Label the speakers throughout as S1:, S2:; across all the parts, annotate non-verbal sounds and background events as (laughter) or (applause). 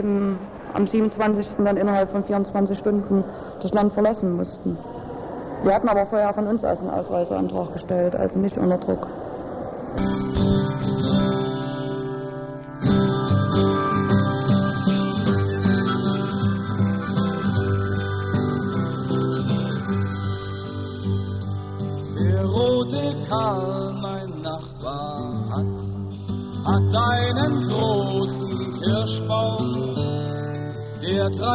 S1: im, am 27. dann innerhalb von 24 Stunden das Land verlassen mussten. Wir hatten aber vorher von uns aus einen Ausreiseantrag gestellt, also nicht unter Druck.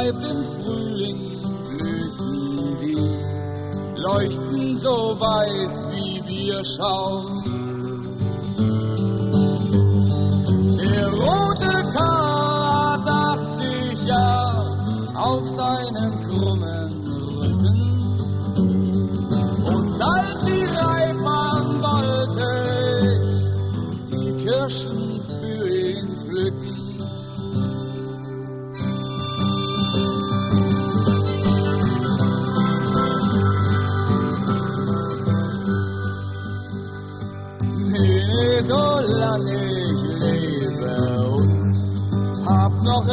S2: Treibt im Frühling Blüten, die leuchten so weiß wie Bierschaum. Der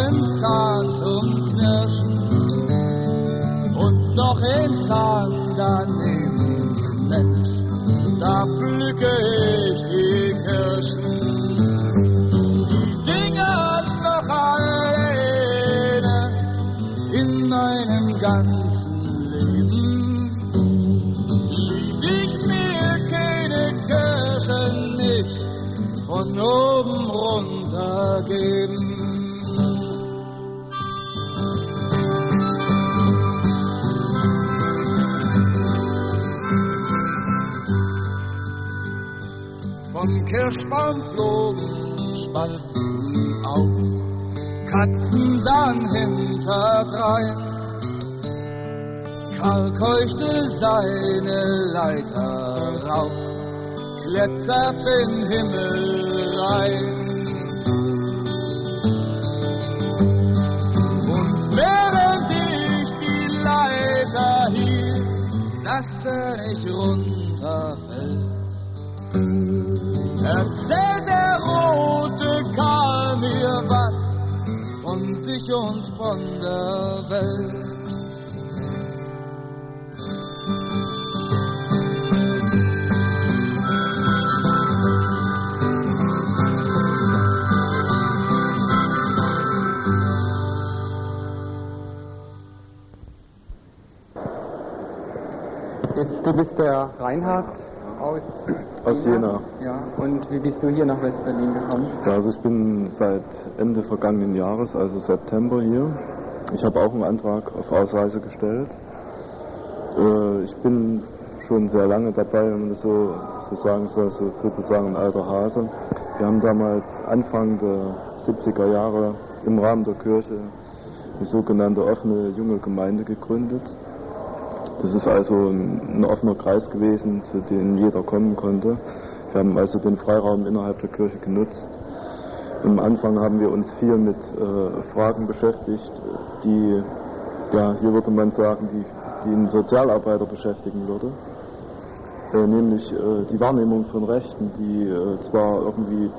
S2: hab noch einen Zahn zum Knirschen und noch ein Zahn daneben, Mensch, da pflücke ich die Kirschen. Die Dinger noch alleine in meinem ganzen Leben. Ließ ich mir keine Kirschen nicht von oben runter geben. Vom Kirschbaum flogen Spatzen auf, Katzen sahen hinterdrein. Karl keuchte seine Leiter rauf, klettert den Himmel rein. Und während ich die Leiter hielt, dass er nicht Erzählt der rote Karl mir was von sich und von der Welt.
S3: Jetzt, du bist der Reinhard Aus
S4: Jena.
S3: Ja, und wie bist du hier nach West-Berlin gekommen?
S4: Ja, also ich bin seit Ende vergangenen Jahres, also September hier. Ich habe auch einen Antrag auf Ausreise gestellt. Äh, ich bin schon sehr lange dabei, wenn man das so, so sagen soll, so sozusagen ein alter Hase. Wir haben damals Anfang der 70er Jahre im Rahmen der Kirche die sogenannte offene junge Gemeinde gegründet. Das ist also ein, offener Kreis gewesen, zu dem jeder kommen konnte. Wir haben also den Freiraum innerhalb der Kirche genutzt. Am Anfang haben wir uns viel mit äh, Fragen beschäftigt, die, ja, hier würde man sagen, die, die einen Sozialarbeiter beschäftigen würde. Äh, nämlich äh, die Wahrnehmung von Rechten, die äh, zwar irgendwie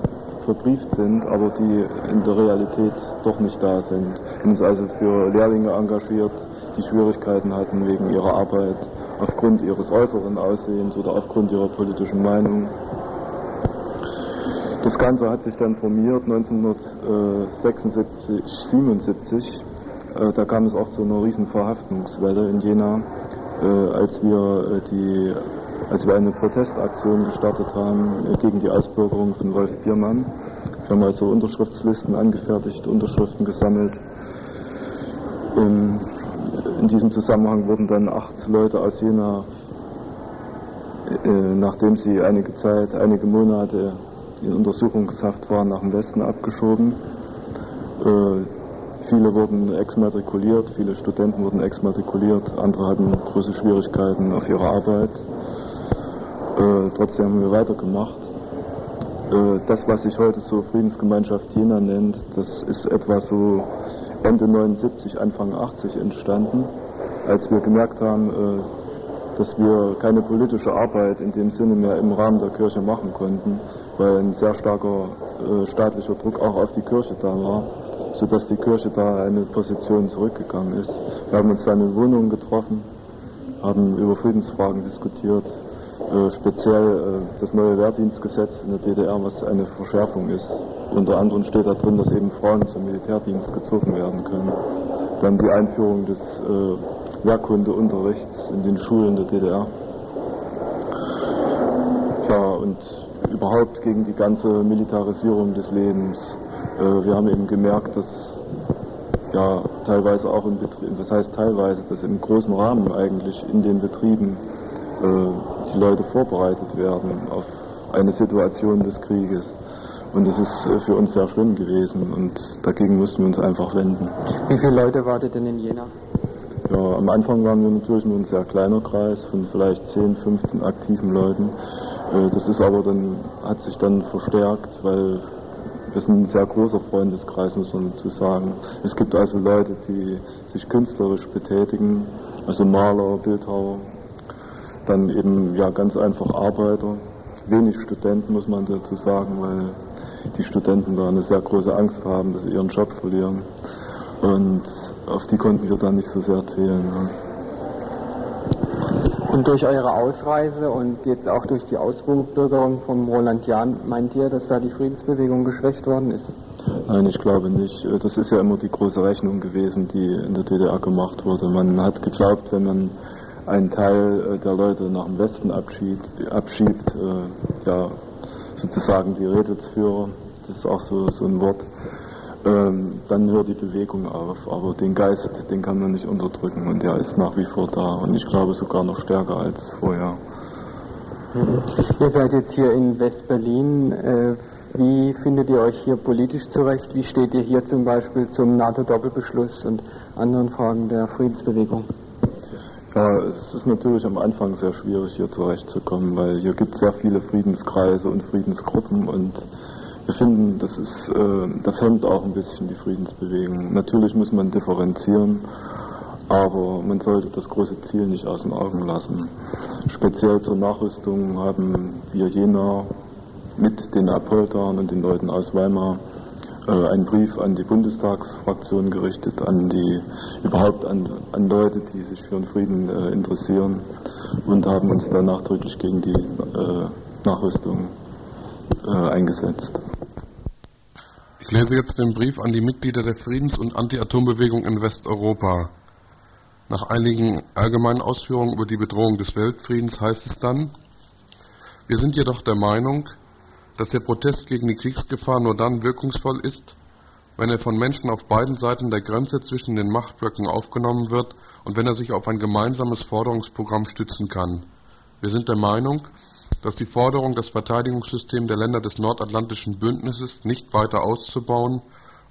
S4: verbrieft sind, aber die in der Realität doch nicht da sind. Wir haben uns also für Lehrlinge engagiert, die Schwierigkeiten hatten wegen ihrer Arbeit, aufgrund ihres äußeren Aussehens oder aufgrund ihrer politischen Meinung. Das Ganze hat sich dann formiert 1976, 77. Äh, da kam es auch zu einer riesen Verhaftungswelle in Jena, äh, als wir äh, die als wir eine Protestaktion gestartet haben gegen die Ausbürgerung von Wolf Biermann. Wir haben also Unterschriftslisten angefertigt, Unterschriften gesammelt. In, in diesem Zusammenhang wurden dann acht Leute aus Jena, äh, nachdem sie einige Zeit, einige Monate in Untersuchungshaft waren, nach dem Westen abgeschoben. Äh, viele wurden exmatrikuliert, viele Studenten wurden exmatrikuliert, andere hatten große Schwierigkeiten auf ihrer Arbeit. Äh, trotzdem haben wir weitergemacht. Äh, das, was sich heute so Friedensgemeinschaft Jena nennt, das ist etwa so Ende 79, Anfang 80 entstanden, als wir gemerkt haben, äh, dass wir keine politische Arbeit in dem Sinne mehr im Rahmen der Kirche machen konnten, weil ein sehr starker äh, staatlicher Druck auch auf die Kirche da war. sodass die Kirche da eine Position zurückgegangen ist. Wir haben uns dann in Wohnungen getroffen, haben über Friedensfragen diskutiert, speziell äh, das neue Wehrdienstgesetz in der DDR, was eine Verschärfung ist. Unter anderem steht da drin, dass eben Frauen zum Militärdienst gezogen werden können. Dann die Einführung des äh, Wehrkundeunterrichts in den Schulen der DDR. Ja, und überhaupt gegen die ganze Militarisierung des Lebens. Äh, wir haben eben gemerkt, dass ja teilweise auch im Betrieb, das heißt teilweise, dass im großen Rahmen eigentlich in den Betrieben äh, die Leute vorbereitet werden auf eine Situation des Krieges. Und das ist äh, für uns sehr schlimm gewesen und dagegen mussten wir uns einfach wenden.
S3: Wie viele Leute wartet denn in Jena?
S4: Ja, am Anfang waren wir natürlich nur ein sehr kleiner Kreis von vielleicht 10, 15 aktiven Leuten. Äh, das ist aber dann, hat sich dann verstärkt, weil wir sind ein sehr großer Freundeskreis, muss man dazu sagen. Es gibt also Leute, die sich künstlerisch betätigen, also Maler, Bildhauer, dann eben ja ganz einfach Arbeiter, wenig Studenten muss man dazu sagen, weil die Studenten da eine sehr große Angst haben, dass sie ihren Job verlieren. Und auf die konnten wir dann nicht so sehr zählen. Ja.
S3: Und durch eure Ausreise und jetzt auch durch die Ausbürgerung von Roland Jahn, meint ihr, dass da die Friedensbewegung geschwächt worden ist?
S4: Nein, ich glaube nicht. Das ist ja immer die große Rechnung gewesen, die in der DDR gemacht wurde. Man hat geglaubt, wenn man einen Teil der Leute nach dem Westen abschiebt, abschiebt äh, ja, sozusagen die Rädelsführer, das ist auch so, so ein Wort, ähm, dann hört die Bewegung auf. Aber den Geist, den kann man nicht unterdrücken und der ist nach wie vor da und ich glaube sogar noch stärker als vorher.
S3: Mhm. Ihr seid jetzt hier in West-Berlin. Äh, wie findet ihr euch hier politisch zurecht? Wie steht ihr hier zum Beispiel zum NATO-Doppelbeschluss und anderen Fragen der Friedensbewegung?
S4: Ja, es ist natürlich am Anfang sehr schwierig hier zurechtzukommen, weil hier gibt es sehr viele Friedenskreise und Friedensgruppen und wir finden, das, ist, äh, das hemmt auch ein bisschen die Friedensbewegung. Natürlich muss man differenzieren, aber man sollte das große Ziel nicht aus den Augen lassen. Speziell zur Nachrüstung haben wir Jena mit den Apoltern und den Leuten aus Weimar äh, einen Brief an die Bundestagsfraktion gerichtet, an die überhaupt an, an Leute, die sich für den Frieden äh, interessieren und haben uns da nachdrücklich gegen die äh, Nachrüstung äh, eingesetzt.
S5: Ich lese jetzt den Brief an die Mitglieder der Friedens- und Anti-Atom-Bewegung in Westeuropa. Nach einigen allgemeinen Ausführungen über die Bedrohung des Weltfriedens heißt es dann, wir sind jedoch der Meinung, dass der Protest gegen die Kriegsgefahr nur dann wirkungsvoll ist, wenn er von Menschen auf beiden Seiten der Grenze zwischen den Machtblöcken aufgenommen wird und wenn er sich auf ein gemeinsames Forderungsprogramm stützen kann. Wir sind der Meinung, dass die Forderung, das Verteidigungssystem der Länder des Nordatlantischen Bündnisses nicht weiter auszubauen,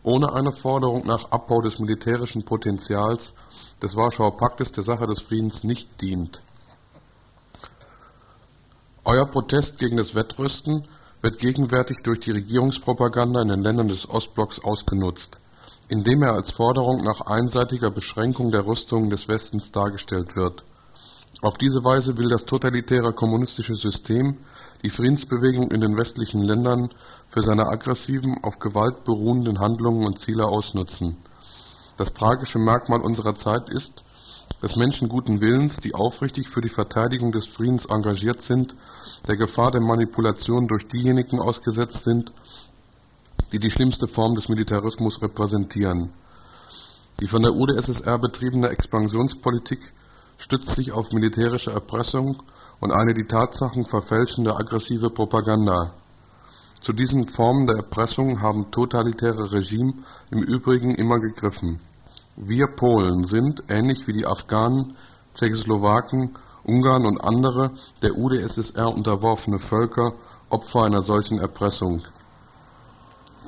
S5: ohne eine Forderung nach Abbau des militärischen Potenzials des Warschauer Paktes der Sache des Friedens nicht dient. Euer Protest gegen das Wettrüsten wird gegenwärtig durch die Regierungspropaganda in den Ländern des Ostblocks ausgenutzt, indem er als Forderung nach einseitiger Beschränkung der Rüstungen des Westens dargestellt wird. Auf diese Weise will das totalitäre kommunistische System die Friedensbewegung in den westlichen Ländern für seine aggressiven, auf Gewalt beruhenden Handlungen und Ziele ausnutzen. Das tragische Merkmal unserer Zeit ist, dass Menschen guten Willens, die aufrichtig für die Verteidigung des Friedens engagiert sind, der Gefahr der Manipulation durch diejenigen ausgesetzt sind, die die schlimmste Form des Militarismus repräsentieren. Die von der UdSSR betriebene Expansionspolitik stützt sich auf militärische Erpressung und eine die Tatsachen verfälschende aggressive Propaganda. Zu diesen Formen der Erpressung haben totalitäre Regime im Übrigen immer gegriffen. Wir Polen sind, ähnlich wie die Afghanen, Tschechoslowaken, Ungarn und andere der UdSSR unterworfene Völker, Opfer einer solchen Erpressung.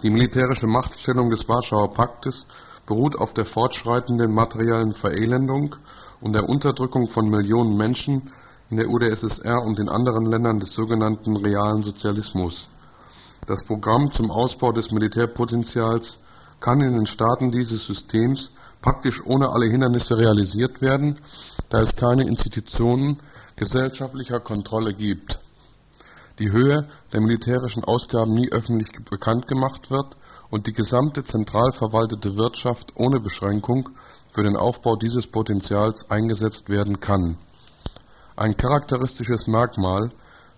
S5: Die militärische Machtstellung des Warschauer Paktes beruht auf der fortschreitenden materiellen Verelendung und der Unterdrückung von Millionen Menschen in der UdSSR und in anderen Ländern des sogenannten realen Sozialismus. Das Programm zum Ausbau des Militärpotenzials kann in den Staaten dieses Systems praktisch ohne alle Hindernisse realisiert werden, da es keine Institutionen gesellschaftlicher Kontrolle gibt. die Höhe der militärischen Ausgaben nie öffentlich bekannt gemacht wird und die gesamte zentral verwaltete Wirtschaft ohne Beschränkung für den Aufbau dieses Potenzials eingesetzt werden kann. Ein charakteristisches Merkmal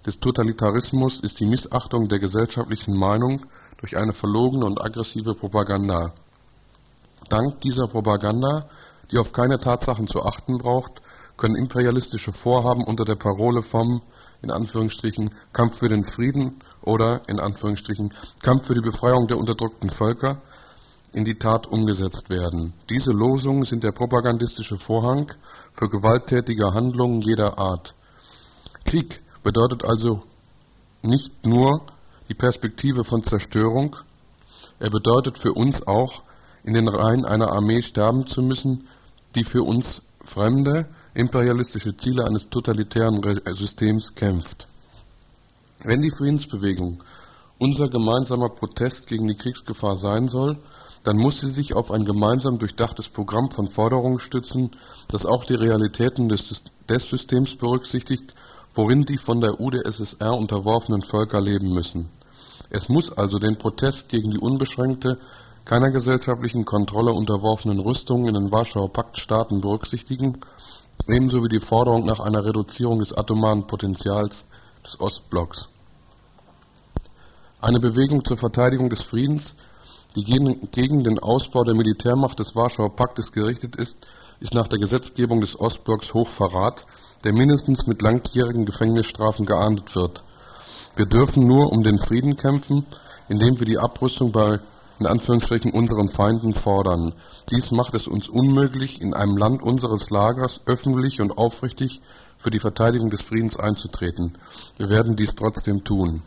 S5: des Totalitarismus ist die Missachtung der gesellschaftlichen Meinung durch eine verlogene und aggressive Propaganda. Dank dieser Propaganda, die auf keine Tatsachen zu achten braucht, können imperialistische Vorhaben unter der Parole vom in Anführungsstrichen Kampf für den Frieden oder in Anführungsstrichen Kampf für die Befreiung der unterdrückten Völker in die Tat umgesetzt werden. Diese Losungen sind der propagandistische Vorhang für gewalttätige Handlungen jeder Art. Krieg bedeutet also nicht nur die Perspektive von Zerstörung, er bedeutet für uns auch, in den Reihen einer Armee sterben zu müssen, die für uns fremde, imperialistische Ziele eines totalitären Systems kämpft. Wenn die Friedensbewegung unser gemeinsamer Protest gegen die Kriegsgefahr sein soll, dann muss sie sich auf ein gemeinsam durchdachtes Programm von Forderungen stützen, das auch die Realitäten des, des Systems berücksichtigt, worin die von der UdSSR unterworfenen Völker leben müssen. Es muss also den Protest gegen die unbeschränkte, keiner gesellschaftlichen Kontrolle unterworfenen Rüstungen in den Warschauer Paktstaaten berücksichtigen ebenso wie die Forderung nach einer Reduzierung des atomaren Potenzials des Ostblocks. Eine Bewegung zur Verteidigung des Friedens, die gegen den Ausbau der Militärmacht des Warschauer Paktes gerichtet ist, ist nach der Gesetzgebung des Ostblocks Hochverrat, der mindestens mit langjährigen Gefängnisstrafen geahndet wird. Wir dürfen nur um den Frieden kämpfen, indem wir die Abrüstung bei in Anführungsstrichen unseren Feinden fordern. Dies macht es uns unmöglich, in einem Land unseres Lagers öffentlich und aufrichtig für die Verteidigung des Friedens einzutreten. Wir werden dies trotzdem tun.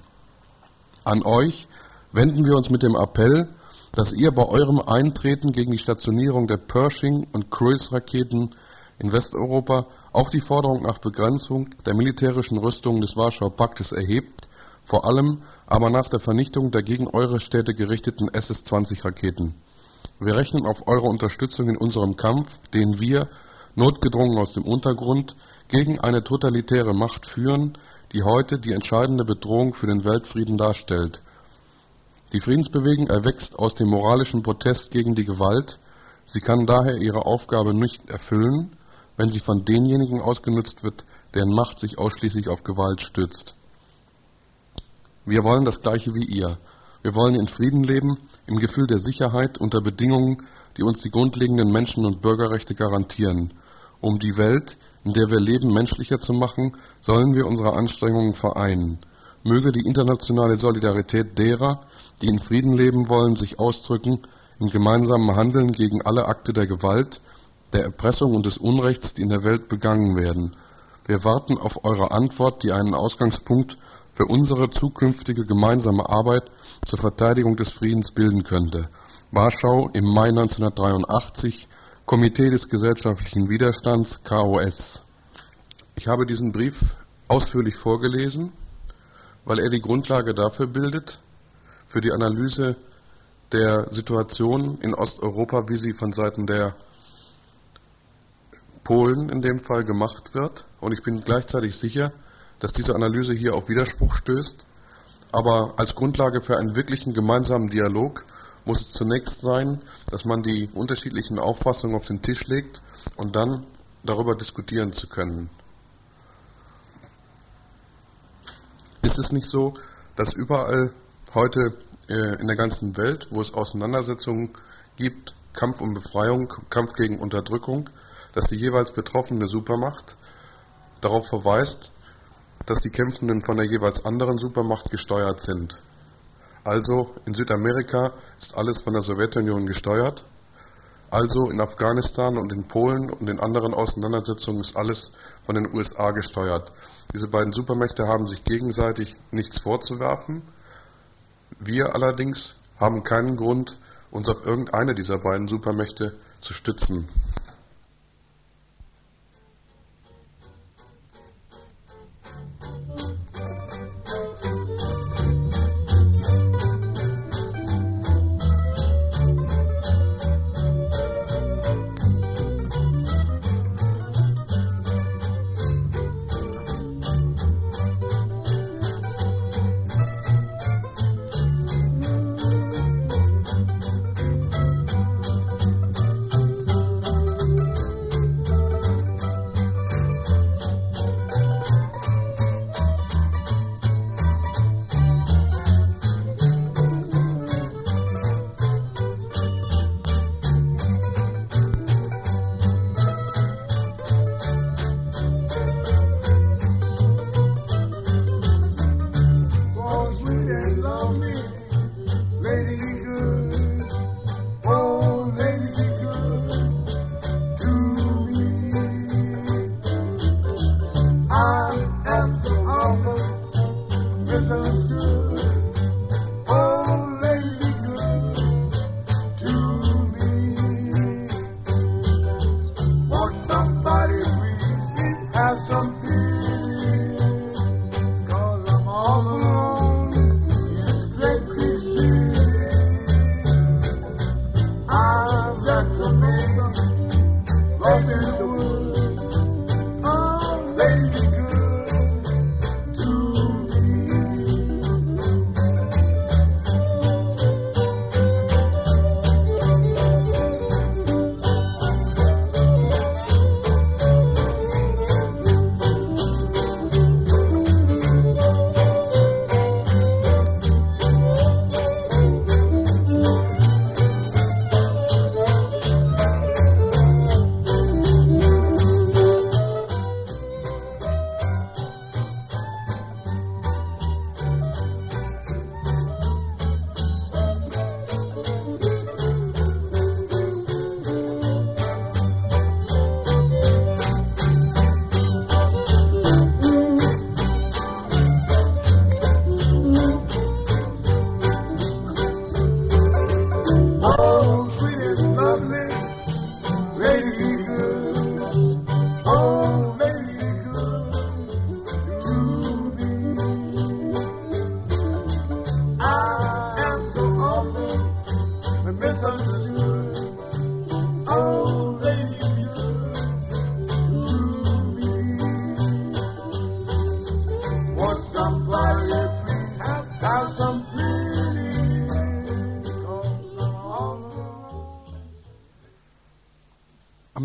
S5: An euch wenden wir uns mit dem Appell, dass ihr bei eurem Eintreten gegen die Stationierung der Pershing- und Cruise-Raketen in Westeuropa auch die Forderung nach Begrenzung der militärischen Rüstungen des Warschauer Paktes erhebt, vor allem aber nach der Vernichtung der gegen eure Städte gerichteten SS-20-Raketen. Wir rechnen auf eure Unterstützung in unserem Kampf, den wir, notgedrungen aus dem Untergrund, gegen eine totalitäre Macht führen, die heute die entscheidende Bedrohung für den Weltfrieden darstellt. Die Friedensbewegung erwächst aus dem moralischen Protest gegen die Gewalt, sie kann daher ihre Aufgabe nicht erfüllen, wenn sie von denjenigen ausgenutzt wird, deren Macht sich ausschließlich auf Gewalt stützt. Wir wollen das Gleiche wie ihr. Wir wollen in Frieden leben, im Gefühl der Sicherheit, unter Bedingungen, die uns die grundlegenden Menschen- und Bürgerrechte garantieren. Um die Welt, in der wir leben, menschlicher zu machen, sollen wir unsere Anstrengungen vereinen. Möge die internationale Solidarität derer, die in Frieden leben wollen, sich ausdrücken im gemeinsamen Handeln gegen alle Akte der Gewalt, der Erpressung und des Unrechts, die in der Welt begangen werden. Wir warten auf eure Antwort, die einen Ausgangspunkt für unsere zukünftige gemeinsame Arbeit zur Verteidigung des Friedens bilden könnte. Warschau im Mai 1983, Komitee des gesellschaftlichen Widerstands, KOS. Ich habe diesen Brief ausführlich vorgelesen, weil er die Grundlage dafür bildet, für die Analyse der Situation in Osteuropa, wie sie von Seiten der Polen in dem Fall gemacht wird. Und ich bin gleichzeitig sicher, dass diese Analyse hier auf Widerspruch stößt. Aber als Grundlage für einen wirklichen gemeinsamen Dialog muss es zunächst sein, dass man die unterschiedlichen Auffassungen auf den Tisch legt und dann darüber diskutieren zu können. Ist es nicht so, dass überall heute äh, in der ganzen Welt, wo es Auseinandersetzungen gibt, Kampf um Befreiung, Kampf gegen Unterdrückung, dass die jeweils betroffene Supermacht darauf verweist, dass die Kämpfenden von der jeweils anderen Supermacht gesteuert sind. Also in Südamerika ist alles von der Sowjetunion gesteuert. Also in Afghanistan und in Polen und in anderen Auseinandersetzungen ist alles von den USA gesteuert. Diese beiden Supermächte haben sich gegenseitig nichts vorzuwerfen. Wir allerdings haben keinen Grund, uns auf irgendeine dieser beiden Supermächte zu stützen.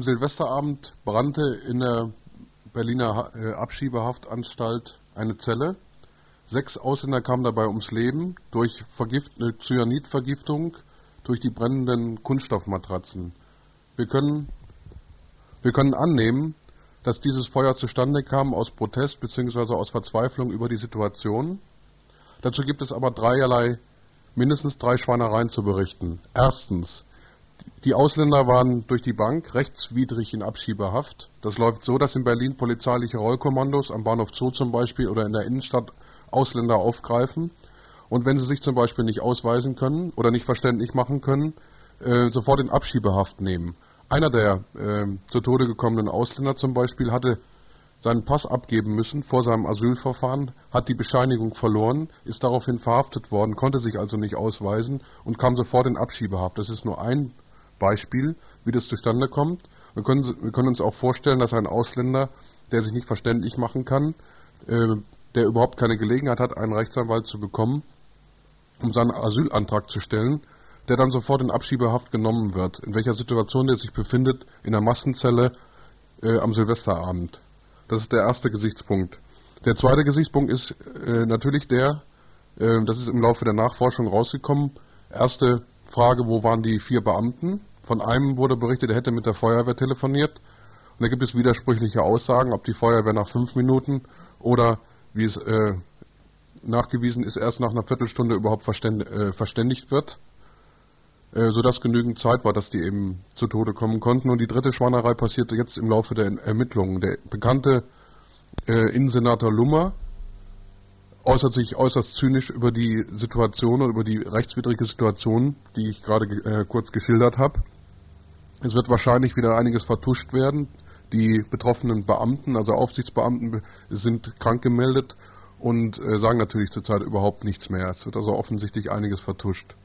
S6: Silvesterabend brannte in der Berliner äh, Abschiebehaftanstalt eine Zelle. Sechs Ausländer kamen dabei ums Leben durch Vergift, eine Cyanidvergiftung durch die brennenden Kunststoffmatratzen. Wir können, wir können annehmen, dass dieses Feuer zustande kam aus Protest bzw. aus Verzweiflung über die Situation. Dazu gibt es aber dreierlei, mindestens drei Schweinereien zu berichten. Erstens, die Ausländer waren durch die Bank rechtswidrig in Abschiebehaft. Das läuft so, dass in Berlin polizeiliche Rollkommandos am Bahnhof Zoo zum Beispiel oder in der Innenstadt Ausländer aufgreifen und wenn sie sich zum Beispiel nicht ausweisen können oder nicht verständlich machen können, äh, sofort in Abschiebehaft nehmen. Einer der äh, zu Tode gekommenen Ausländer zum Beispiel hatte seinen Pass abgeben müssen vor seinem Asylverfahren, hat die Bescheinigung verloren, ist daraufhin verhaftet worden, konnte sich also nicht ausweisen und kam sofort in Abschiebehaft. Das ist nur ein Beispiel, wie das zustande kommt. Wir können, wir können uns auch vorstellen, dass ein Ausländer, der sich nicht verständlich machen kann, äh, der überhaupt keine Gelegenheit hat, einen Rechtsanwalt zu bekommen, um seinen Asylantrag zu stellen, der dann sofort in Abschiebehaft genommen wird. In welcher Situation der sich befindet, in der Massenzelle äh, am Silvesterabend. Das ist der erste Gesichtspunkt. Der zweite Gesichtspunkt ist äh, natürlich der, äh, das ist im Laufe der Nachforschung rausgekommen, erste Frage, wo waren die vier Beamten? Von einem wurde berichtet, er hätte mit der Feuerwehr telefoniert. Und da gibt es widersprüchliche Aussagen, ob die Feuerwehr nach fünf Minuten oder, wie es äh, nachgewiesen ist, erst nach einer Viertelstunde überhaupt verständ, äh, verständigt wird, äh, sodass genügend Zeit war, dass die eben zu Tode kommen konnten. Und die dritte Schwanerei passierte jetzt im Laufe der Ermittlungen. Der bekannte äh, Innensenator Lummer äußert sich äußerst zynisch über die Situation und über die rechtswidrige Situation, die ich gerade äh, kurz geschildert habe. Es wird wahrscheinlich wieder einiges vertuscht werden. Die betroffenen Beamten, also Aufsichtsbeamten, sind krank gemeldet und äh, sagen natürlich zurzeit überhaupt nichts mehr. Es wird also offensichtlich einiges vertuscht.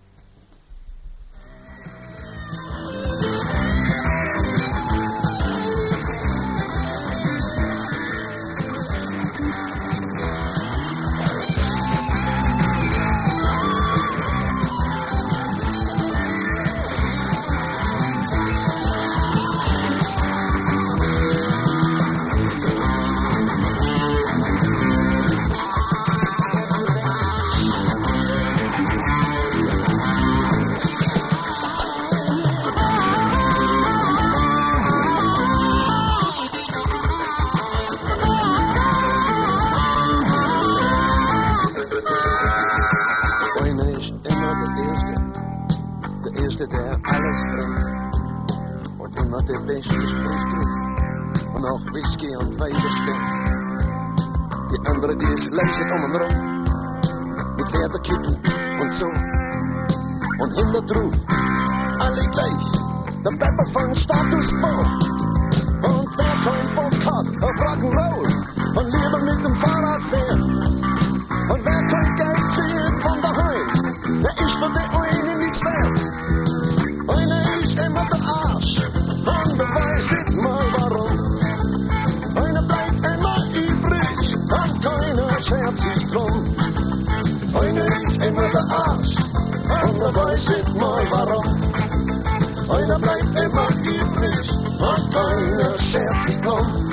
S7: und 100 ruft, alle gleich, der Pepper von Status Quo. Und wer kein Bock hat auf Rock'n'Roll und lieber mit dem Fahrrad fährt, und wer kein Geld kriegt von daheim, der ist von der einen nichts wert. Eine ist immer der Arsch und der weiß nicht mal warum. Eine bleibt immer übrig und keiner schert sich drum. Eine ist immer der Arsch der weiß nicht mal warum. Einer bleibt immer übrig, macht keiner schert sich drum.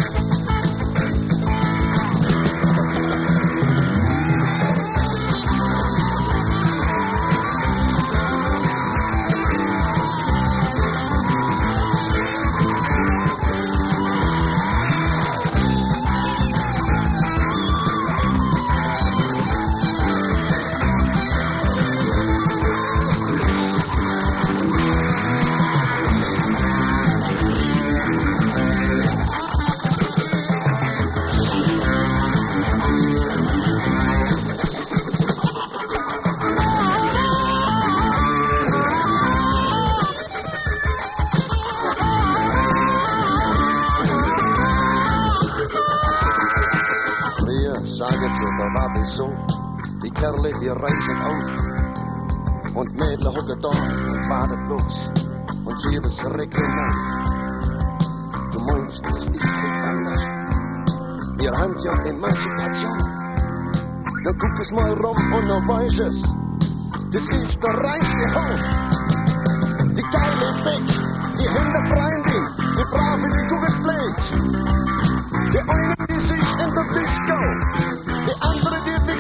S7: og vafið Die Kerle, die reisir auf. Und Mädel meðlega da und Bade bloß. Und jedes regli auf. Du meinst, das ist nicht anders Wir haben ja Emanzipation Na guck es mal rum und dann weiß es Das ist der reinste Hof Die Geile weg Die Hände freien dich Die Brave, die du gepflegt Die einen, die sich in der Disco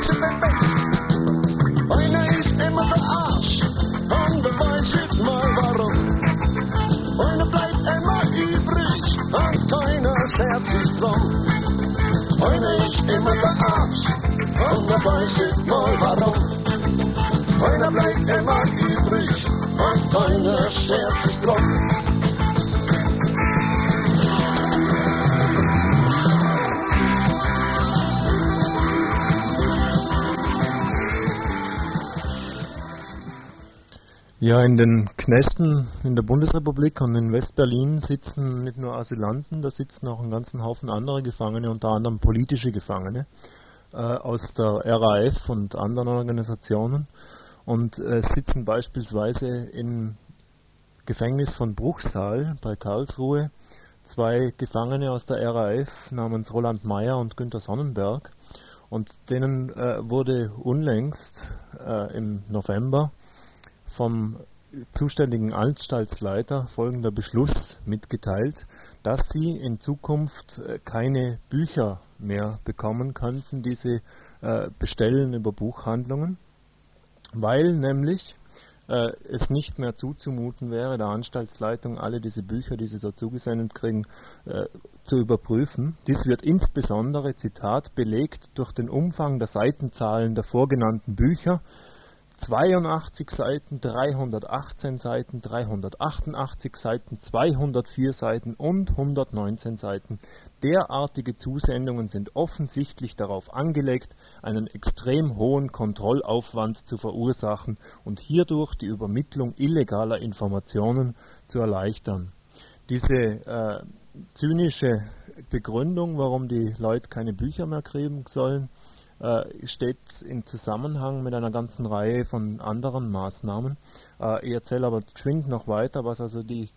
S7: Revolution, baby.
S8: Ja, in den Knästen in der Bundesrepublik und in Westberlin sitzen nicht nur Asylanten, da sitzen auch einen ganzen Haufen andere Gefangene, unter anderem politische Gefangene äh, aus der RAF und anderen Organisationen. Und äh, sitzen beispielsweise im Gefängnis von Bruchsal bei Karlsruhe zwei Gefangene aus der RAF namens Roland Mayer und Günter Sonnenberg. Und denen äh, wurde unlängst äh, im November vom zuständigen Anstaltsleiter folgender Beschluss mitgeteilt, dass sie in Zukunft äh, keine Bücher mehr bekommen könnten, die sie äh, bestellen über Buchhandlungen, weil nämlich äh, es nicht mehr zuzumuten wäre, der Anstaltsleitung alle diese Bücher, die sie so zugesendet kriegen, zu überprüfen. Dies wird insbesondere, Zitat, belegt durch den Umfang der Seitenzahlen der vorgenannten Bücher, 82 Seiten, 318 Seiten, 388 Seiten, 204 Seiten und 119 Seiten. Derartige Zusendungen sind offensichtlich darauf angelegt, einen extrem hohen Kontrollaufwand zu verursachen und hierdurch die Übermittlung illegaler Informationen zu erleichtern. Diese äh, zynische Begründung, warum die Leute keine Bücher mehr kriegen sollen, steht in Zusammenhang mit einer ganzen Reihe von anderen Maßnahmen. Äh, ich erzähle aber geschwind noch weiter, was also die,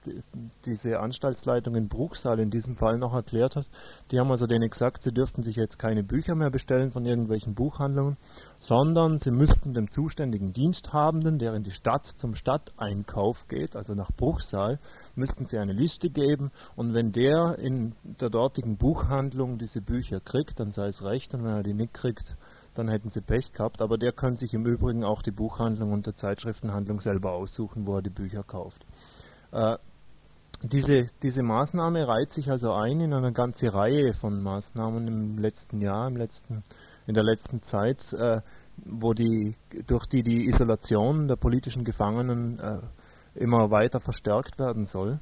S8: diese Anstaltsleitung in Bruchsal in diesem Fall noch erklärt hat. Die haben also denen gesagt, sie dürften sich jetzt keine Bücher mehr bestellen von irgendwelchen Buchhandlungen, sondern sie müssten dem zuständigen Diensthabenden, der in die Stadt zum Stadteinkauf geht, also nach Bruchsal, müssten sie eine Liste geben und wenn der in der dortigen Buchhandlung diese Bücher kriegt, dann sei es recht und wenn er die nicht kriegt, dann hätten sie Pech gehabt. Aber der kann sich im Übrigen auch die Buchhandlung und die Zeitschriftenhandlung selber aussuchen, wo er die Bücher kauft. Äh, diese, diese Maßnahme reiht sich also ein in eine ganze Reihe von Maßnahmen im letzten Jahr, im letzten, in der letzten Zeit, äh, wo die, durch die die Isolation der politischen Gefangenen äh, immer weiter verstärkt werden soll.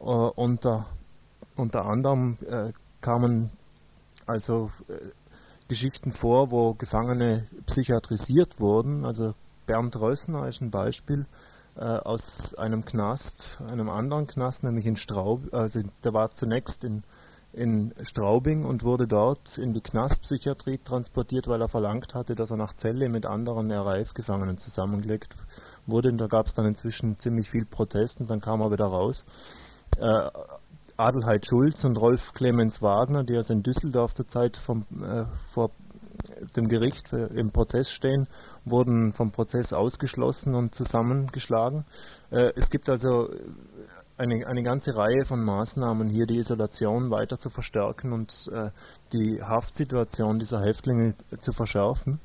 S8: Äh, unter, unter anderem äh, kamen also äh, Geschichten vor, wo Gefangene psychiatrisiert wurden. Also Bernd Rössner ist ein Beispiel äh, aus einem Knast, einem anderen Knast, nämlich in Straub. Also der war zunächst in, in Straubing und wurde dort in die Knastpsychiatrie transportiert, weil er verlangt hatte, dass er nach Zelle mit anderen RAF-Gefangenen zusammengelegt wurde. Und da gab es dann inzwischen ziemlich viel Protest und dann kam er wieder raus. Äh, Adelheid Schulz und Rolf Clemens Wagner, die also in Düsseldorf zurzeit vom, äh, vor dem Gericht im Prozess stehen, wurden vom Prozess ausgeschlossen und zusammengeschlagen. Äh, es gibt also eine, eine ganze Reihe von Maßnahmen, hier die Isolation weiter zu verstärken und äh, die Haftsituation dieser Häftlinge zu verschärfen.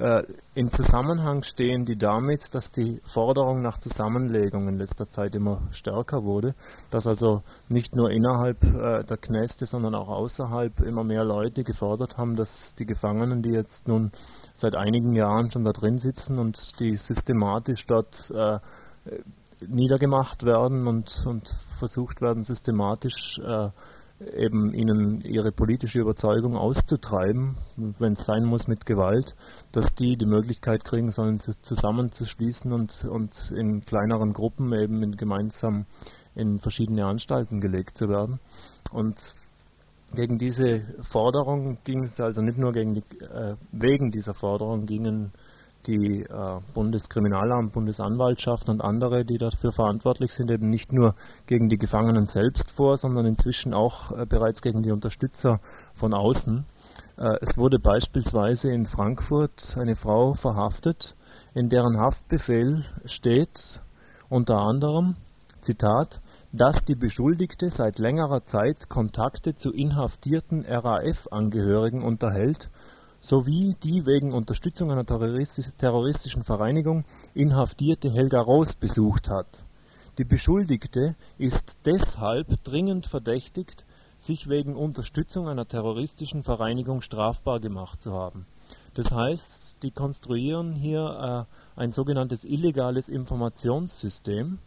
S8: Äh, in Zusammenhang stehen die damit, dass die Forderung nach Zusammenlegung in letzter Zeit immer stärker wurde, dass also nicht nur innerhalb äh, der Knäste, sondern auch außerhalb immer mehr Leute gefordert haben, dass die Gefangenen, die jetzt nun seit einigen Jahren schon da drin sitzen und die systematisch dort äh, niedergemacht werden und, und versucht werden, systematisch äh, eben ihnen ihre politische Überzeugung auszutreiben, wenn es sein muss mit Gewalt, dass die die Möglichkeit kriegen sollen, sich zusammenzuschließen und, und in kleineren Gruppen eben in gemeinsam in verschiedene Anstalten gelegt zu werden. Und gegen diese Forderung ging es also nicht nur die, äh, wegen dieser Forderung gingen die äh, Bundeskriminalamt, Bundesanwaltschaft und andere, die dafür verantwortlich sind, eben nicht nur gegen die Gefangenen selbst vor, sondern inzwischen auch äh, bereits gegen die Unterstützer von außen. Äh, es wurde beispielsweise in Frankfurt eine Frau verhaftet, in deren Haftbefehl steht unter anderem, Zitat, dass die Beschuldigte seit längerer Zeit Kontakte zu inhaftierten RAF-Angehörigen unterhält sowie die wegen Unterstützung einer terroristischen Vereinigung inhaftierte Helga Roos besucht hat. Die Beschuldigte ist deshalb dringend verdächtigt, sich wegen Unterstützung einer terroristischen Vereinigung strafbar gemacht zu haben. Das heißt, die konstruieren hier äh, ein sogenanntes illegales Informationssystem,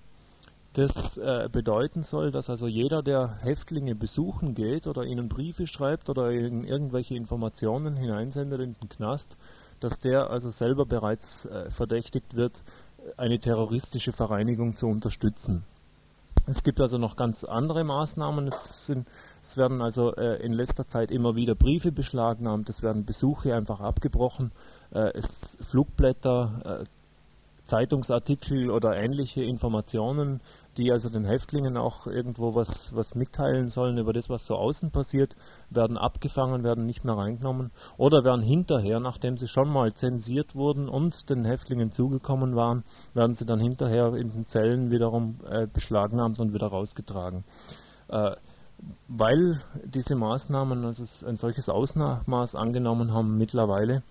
S8: das äh, bedeuten soll, dass also jeder, der Häftlinge besuchen geht oder ihnen Briefe schreibt oder in irgendwelche Informationen hineinsendet in den Knast, dass der also selber bereits äh, verdächtigt wird, eine terroristische Vereinigung zu unterstützen. Es gibt also noch ganz andere Maßnahmen. Es, sind, es werden also äh, in letzter Zeit immer wieder Briefe beschlagnahmt, es werden Besuche einfach abgebrochen, äh, es Flugblätter, äh, Zeitungsartikel oder ähnliche Informationen, die also den Häftlingen auch irgendwo was, was mitteilen sollen über das, was so außen passiert, werden abgefangen, werden nicht mehr reingenommen oder werden hinterher, nachdem sie schon mal zensiert wurden und den Häftlingen zugekommen waren, werden sie dann hinterher in den Zellen wiederum äh, beschlagnahmt und wieder rausgetragen. Äh, weil diese Maßnahmen also ein solches Ausmaß angenommen haben mittlerweile,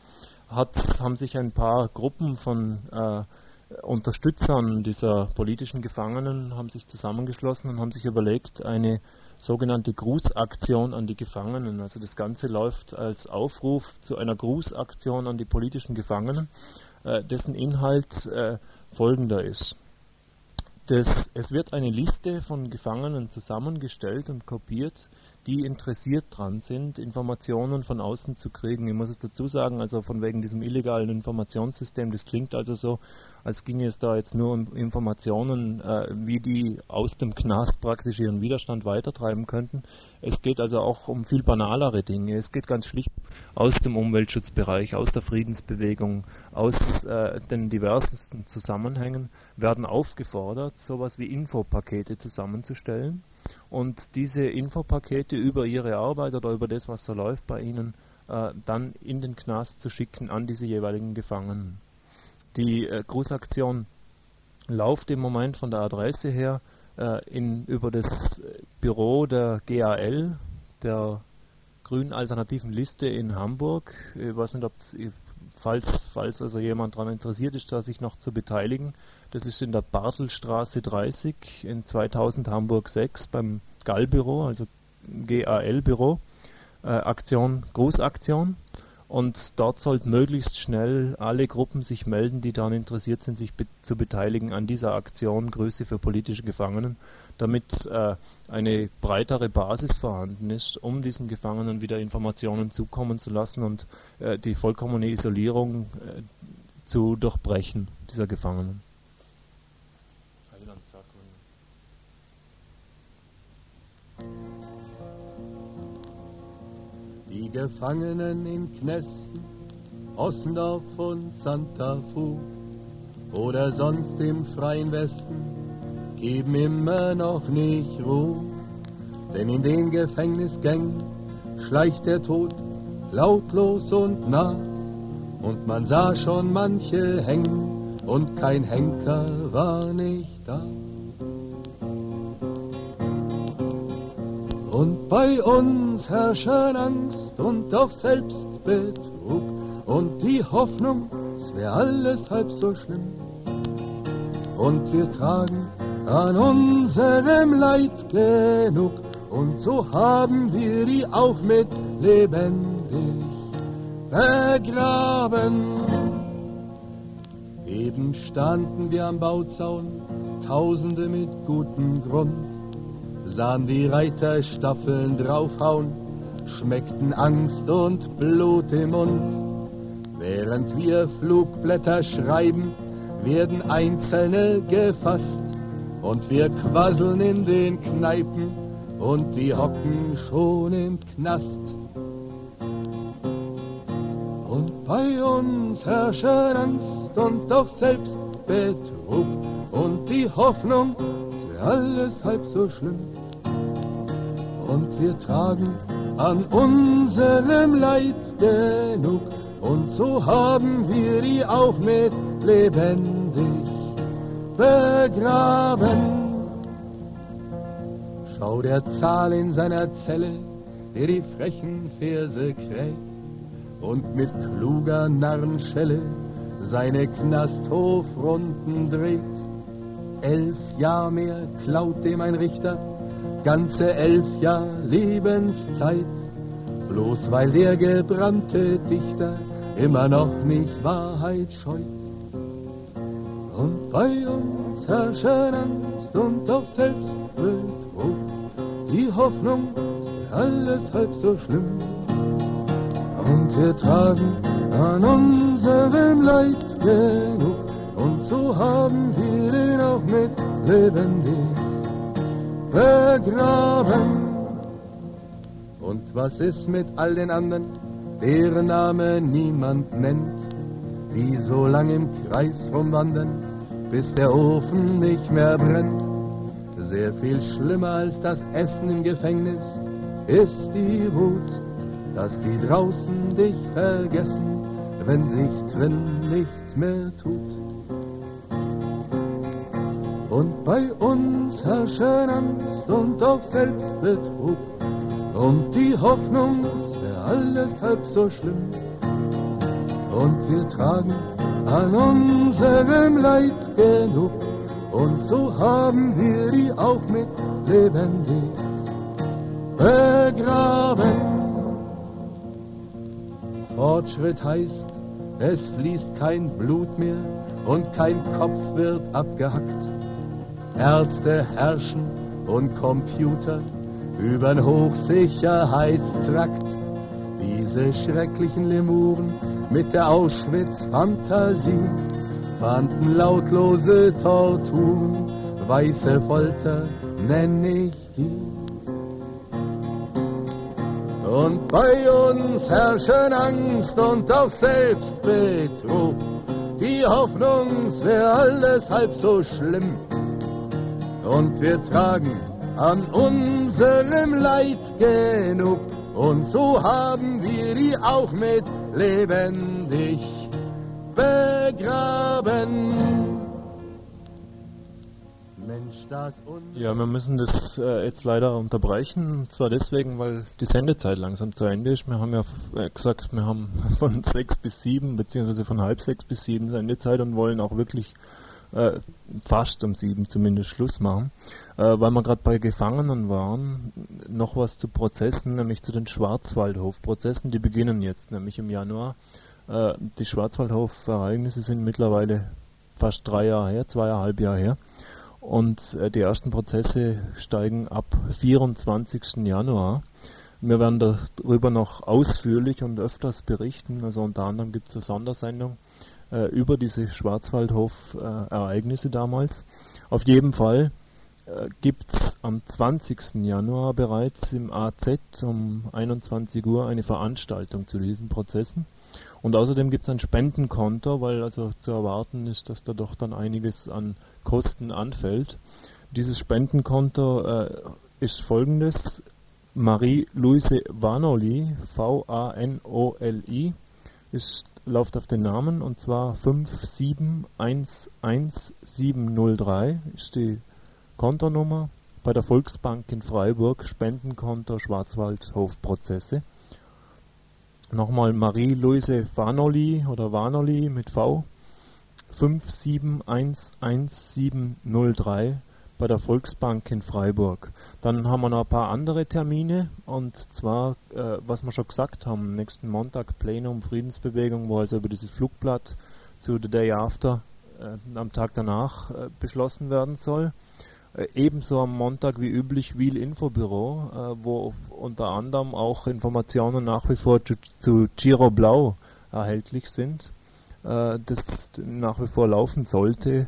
S8: hat, haben sich ein paar Gruppen von äh, Unterstützern dieser politischen Gefangenen haben sich zusammengeschlossen und haben sich überlegt, eine sogenannte Grußaktion an die Gefangenen. Also das Ganze läuft als Aufruf zu einer Grußaktion an die politischen Gefangenen, äh, dessen Inhalt äh, folgender ist. Das, es wird eine Liste von Gefangenen zusammengestellt und kopiert, die interessiert dran sind, Informationen von außen zu kriegen. Ich muss es dazu sagen, also von wegen diesem illegalen Informationssystem, das klingt also so, als ginge es da jetzt nur um Informationen, äh, wie die aus dem Knast praktisch ihren Widerstand weitertreiben könnten. Es geht also auch um viel banalere Dinge. Es geht ganz schlicht aus dem Umweltschutzbereich, aus der Friedensbewegung, aus äh, den diversesten Zusammenhängen, werden aufgefordert, sowas wie Infopakete zusammenzustellen und diese Infopakete über ihre Arbeit oder über das, was so läuft bei ihnen, äh, dann in den Knast zu schicken an diese jeweiligen Gefangenen. Die äh, Grußaktion läuft im Moment von der Adresse her äh, in, über das Büro der GAL, der Grünen Alternativen Liste in Hamburg. Ich weiß nicht, ob falls, falls also jemand daran interessiert ist, da sich noch zu beteiligen. Das ist in der Bartelstraße 30 in 2000 Hamburg 6 beim GAL-Büro, also GAL-Büro. Äh, Aktion, Großaktion. Und dort sollten möglichst schnell alle Gruppen sich melden, die daran interessiert sind, sich be zu beteiligen an dieser Aktion Grüße für politische Gefangenen, damit äh, eine breitere Basis vorhanden ist, um diesen Gefangenen wieder Informationen zukommen zu lassen und äh, die vollkommene Isolierung äh, zu durchbrechen dieser Gefangenen.
S9: Die Gefangenen in Knästen, Ossendorf und Santa Fu oder sonst im freien Westen, geben immer noch nicht Ruhe. Denn in den Gefängnisgängen schleicht der Tod lautlos und nah. Und man sah schon manche hängen und kein Henker war nicht da. Und bei uns herrschen Angst und auch Selbstbetrug und die Hoffnung, es wäre alles halb so schlimm. Und wir tragen an unserem Leid genug und so haben wir die auch mit lebendig begraben. Eben standen wir am Bauzaun, Tausende mit gutem Grund sahen die Reiter Staffeln draufhauen, schmeckten Angst und Blut im Mund. Während wir Flugblätter schreiben, werden Einzelne gefasst und wir quasseln in den Kneipen und die hocken schon im Knast. Und bei uns herrschen Angst und doch Selbstbetrug und die Hoffnung, es wäre alles halb so schlimm und wir tragen an unserem Leid genug und so haben wir die auch mit lebendig begraben. Schau der Zahl in seiner Zelle, der die frechen Verse kräht und mit kluger Narrenschelle seine Knasthofrunden dreht. Elf Jahr mehr klaut dem ein Richter ganze elf Jahr Lebenszeit, bloß weil der gebrannte Dichter immer noch nicht Wahrheit scheut. Und bei uns herrschen Angst und auch Selbstbetrug. Die Hoffnung alles halb so schlimm. Und wir tragen an unserem Leid genug. Und so haben wir ihn auch mit lebendig begraben. Und was ist mit all den anderen, deren Name niemand nennt, die so lang im Kreis rumwandern, bis der Ofen nicht mehr brennt? Sehr viel schlimmer als das Essen im Gefängnis ist die Wut, dass die draußen dich vergessen, wenn sich drin nichts mehr tut. Und bei uns herrschen Angst und auch Selbstbetrug und die Hoffnung, es wäre alles halb so schlimm. Und wir tragen an unserem Leid genug und so haben wir die auch mit lebendig begraben. Fortschritt heißt, es fließt kein Blut mehr und kein Kopf wird abgehackt. Ärzte herrschen und Computer übern Hochsicherheitstrakt. Diese schrecklichen Lemuren mit der Auschwitz-Fantasie fanden lautlose Tortur, weiße Folter nenn ich die. Und bei uns herrschen Angst und auch Selbstbetrug. Die Hoffnung, es wär alles halb so schlimm. Und wir tragen an unserem Leid genug. Und so haben wir die auch mit lebendig begraben. Mensch, das
S8: Ja, wir müssen das äh, jetzt leider unterbrechen. Und zwar deswegen, weil die Sendezeit langsam zu Ende ist. Wir haben ja äh, gesagt, wir haben (laughs) von sechs bis sieben, beziehungsweise von halb sechs bis sieben Sendezeit und wollen auch wirklich äh, fast um sieben zumindest Schluss machen. Äh, weil wir gerade bei Gefangenen waren, noch was zu Prozessen, nämlich zu den Schwarzwaldhof-Prozessen. Die beginnen jetzt, nämlich im Januar. Äh, die Schwarzwaldhof-Ereignisse sind mittlerweile fast drei Jahre her, zweieinhalb Jahre her. Und äh, die ersten Prozesse steigen ab 24. Januar. Wir werden darüber noch ausführlich und öfters berichten. Also unter anderem gibt es eine Sondersendung äh, über diese Schwarzwaldhof-Ereignisse damals. Auf jeden Fall äh, gibt es am 20. Januar bereits im AZ um 21 Uhr eine Veranstaltung zu diesen Prozessen. Und außerdem gibt es ein Spendenkonto, weil also zu erwarten ist, dass da doch dann einiges an Kosten anfällt. Dieses Spendenkonto äh, ist folgendes. Marie-Louise Vanoli, V-A-N-O-L-I, ist, läuft auf den Namen und zwar 5711703 ist die Kontonummer bei der Volksbank in Freiburg, Spendenkonto Schwarzwaldhofprozesse. Nochmal Marie-Louise Vanoli oder Vanoli mit V. 5711703 bei der Volksbank in Freiburg. Dann haben wir noch ein paar andere Termine und zwar, äh, was wir schon gesagt haben, nächsten Montag Plenum Friedensbewegung, wo also über dieses Flugblatt zu The Day After äh, am Tag danach äh, beschlossen werden soll. Äh, ebenso am Montag wie üblich Wiel Infobüro, äh, wo unter anderem auch Informationen nach wie vor zu, zu Giro Blau erhältlich sind, äh, das nach wie vor laufen sollte.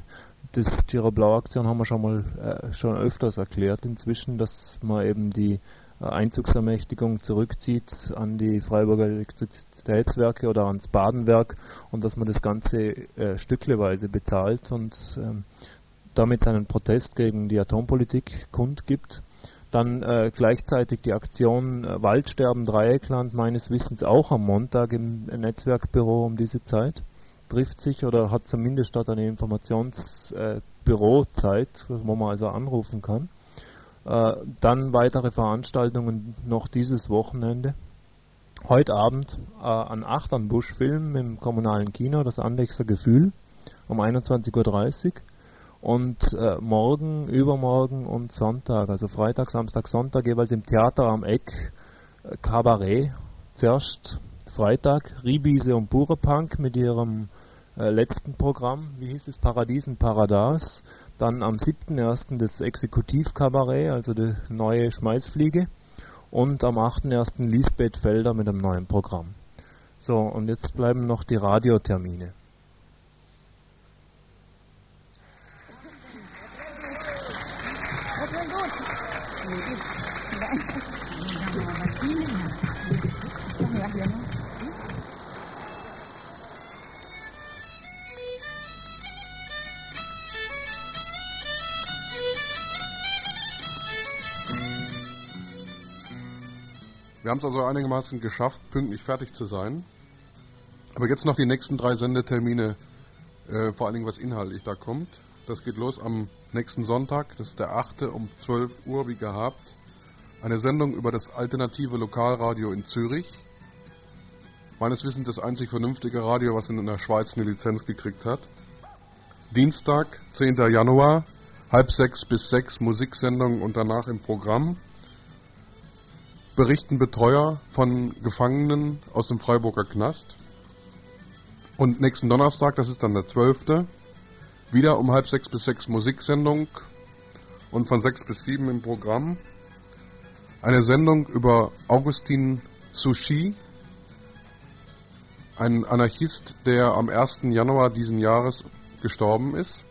S8: Das Giro Blau Aktion haben wir schon mal äh, schon öfters erklärt inzwischen, dass man eben die äh, Einzugsermächtigung zurückzieht an die Freiburger Elektrizitätswerke oder ans Badenwerk und dass man das Ganze äh, stückleweise bezahlt und ähm, damit seinen Protest gegen die Atompolitik kundgibt. Dann äh, gleichzeitig die Aktion äh, Waldsterben Dreieckland meines Wissens auch am Montag im Netzwerkbüro um diese Zeit. Trifft sich oder hat zumindest dort eine Informationsbürozeit, äh, wo man also anrufen kann. Äh, dann weitere Veranstaltungen noch dieses Wochenende. Heute Abend äh, an Achternbusch Film im kommunalen Kino, das Andexer Gefühl, um 21.30 Uhr und äh, morgen, übermorgen und Sonntag, also Freitag, Samstag, Sonntag jeweils im Theater am Eck äh, Kabarett. Zuerst Freitag Riebise und Burepunk mit ihrem äh, letzten Programm, wie hieß es, Paradies und Paradas. Dann am 7.1. das Exekutivkabarett, also die neue Schmeißfliege. Und am 8.1. Lisbeth Felder mit einem neuen Programm. So, und jetzt bleiben noch die Radiotermine.
S6: Wir haben es also einigermaßen geschafft, pünktlich fertig zu sein. Aber jetzt noch die nächsten drei Sendetermine, äh, vor allen Dingen was inhaltlich da kommt. Das geht los am nächsten Sonntag, das ist der 8. um 12 Uhr, wie gehabt. Eine Sendung über das alternative Lokalradio in Zürich. Meines Wissens das einzig vernünftige Radio, was in der Schweiz eine Lizenz gekriegt hat. Dienstag, 10. Januar, halb sechs bis sechs Musiksendung und danach im Programm berichten Betreuer von Gefangenen aus dem Freiburger Knast. Und nächsten Donnerstag, das ist dann der 12., wieder um halb sechs bis sechs Musiksendung und von sechs bis sieben im Programm. Eine Sendung über Augustin Sushi, ein Anarchist, der am 1. Januar diesen Jahres gestorben ist.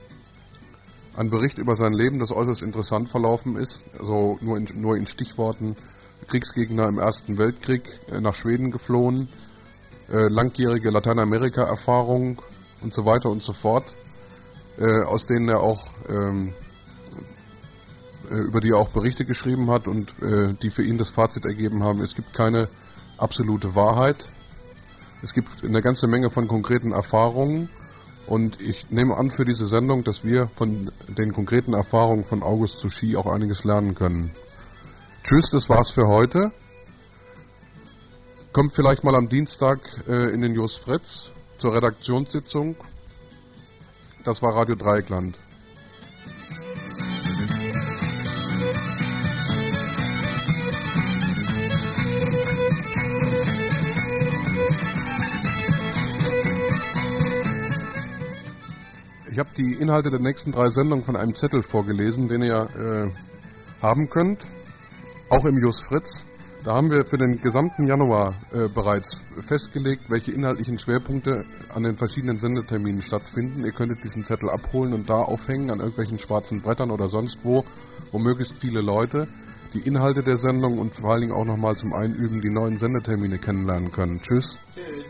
S6: Ein Bericht über sein Leben, das äußerst interessant verlaufen ist, also nur in, nur in Stichworten Kriegsgegner im Ersten Weltkrieg äh, nach Schweden geflohen, äh, langjährige Lateinamerika-Erfahrung und so weiter und so fort, äh, aus denen er auch ähm, über die er auch Berichte geschrieben hat und die für ihn das Fazit ergeben haben, es gibt keine absolute Wahrheit. Es gibt eine ganze Menge von konkreten Erfahrungen und ich nehme an für diese Sendung, dass wir von den konkreten Erfahrungen von August Sushi auch einiges lernen können. Tschüss, das war's für heute. Kommt vielleicht mal am Dienstag äh, in den Jos Fritz zur Redaktionssitzung. Das war Radio Dreieckland. Ich habe die Inhalte der nächsten drei Sendungen von einem Zettel vorgelesen, den ihr äh, haben könnt auch im Jus Fritz. Da haben wir für den gesamten Januar äh, bereits festgelegt, welche inhaltlichen Schwerpunkte an den verschiedenen Sendeterminen stattfinden. Ihr könntet diesen Zettel abholen und da aufhängen an irgendwelchen schwarzen Brettern oder sonst wo, wo möglichst viele Leute die Inhalte der Sendung und vor allen Dingen auch nochmal zum Einüben die neuen Sendetermine kennenlernen können. Tschüss. Tschüss.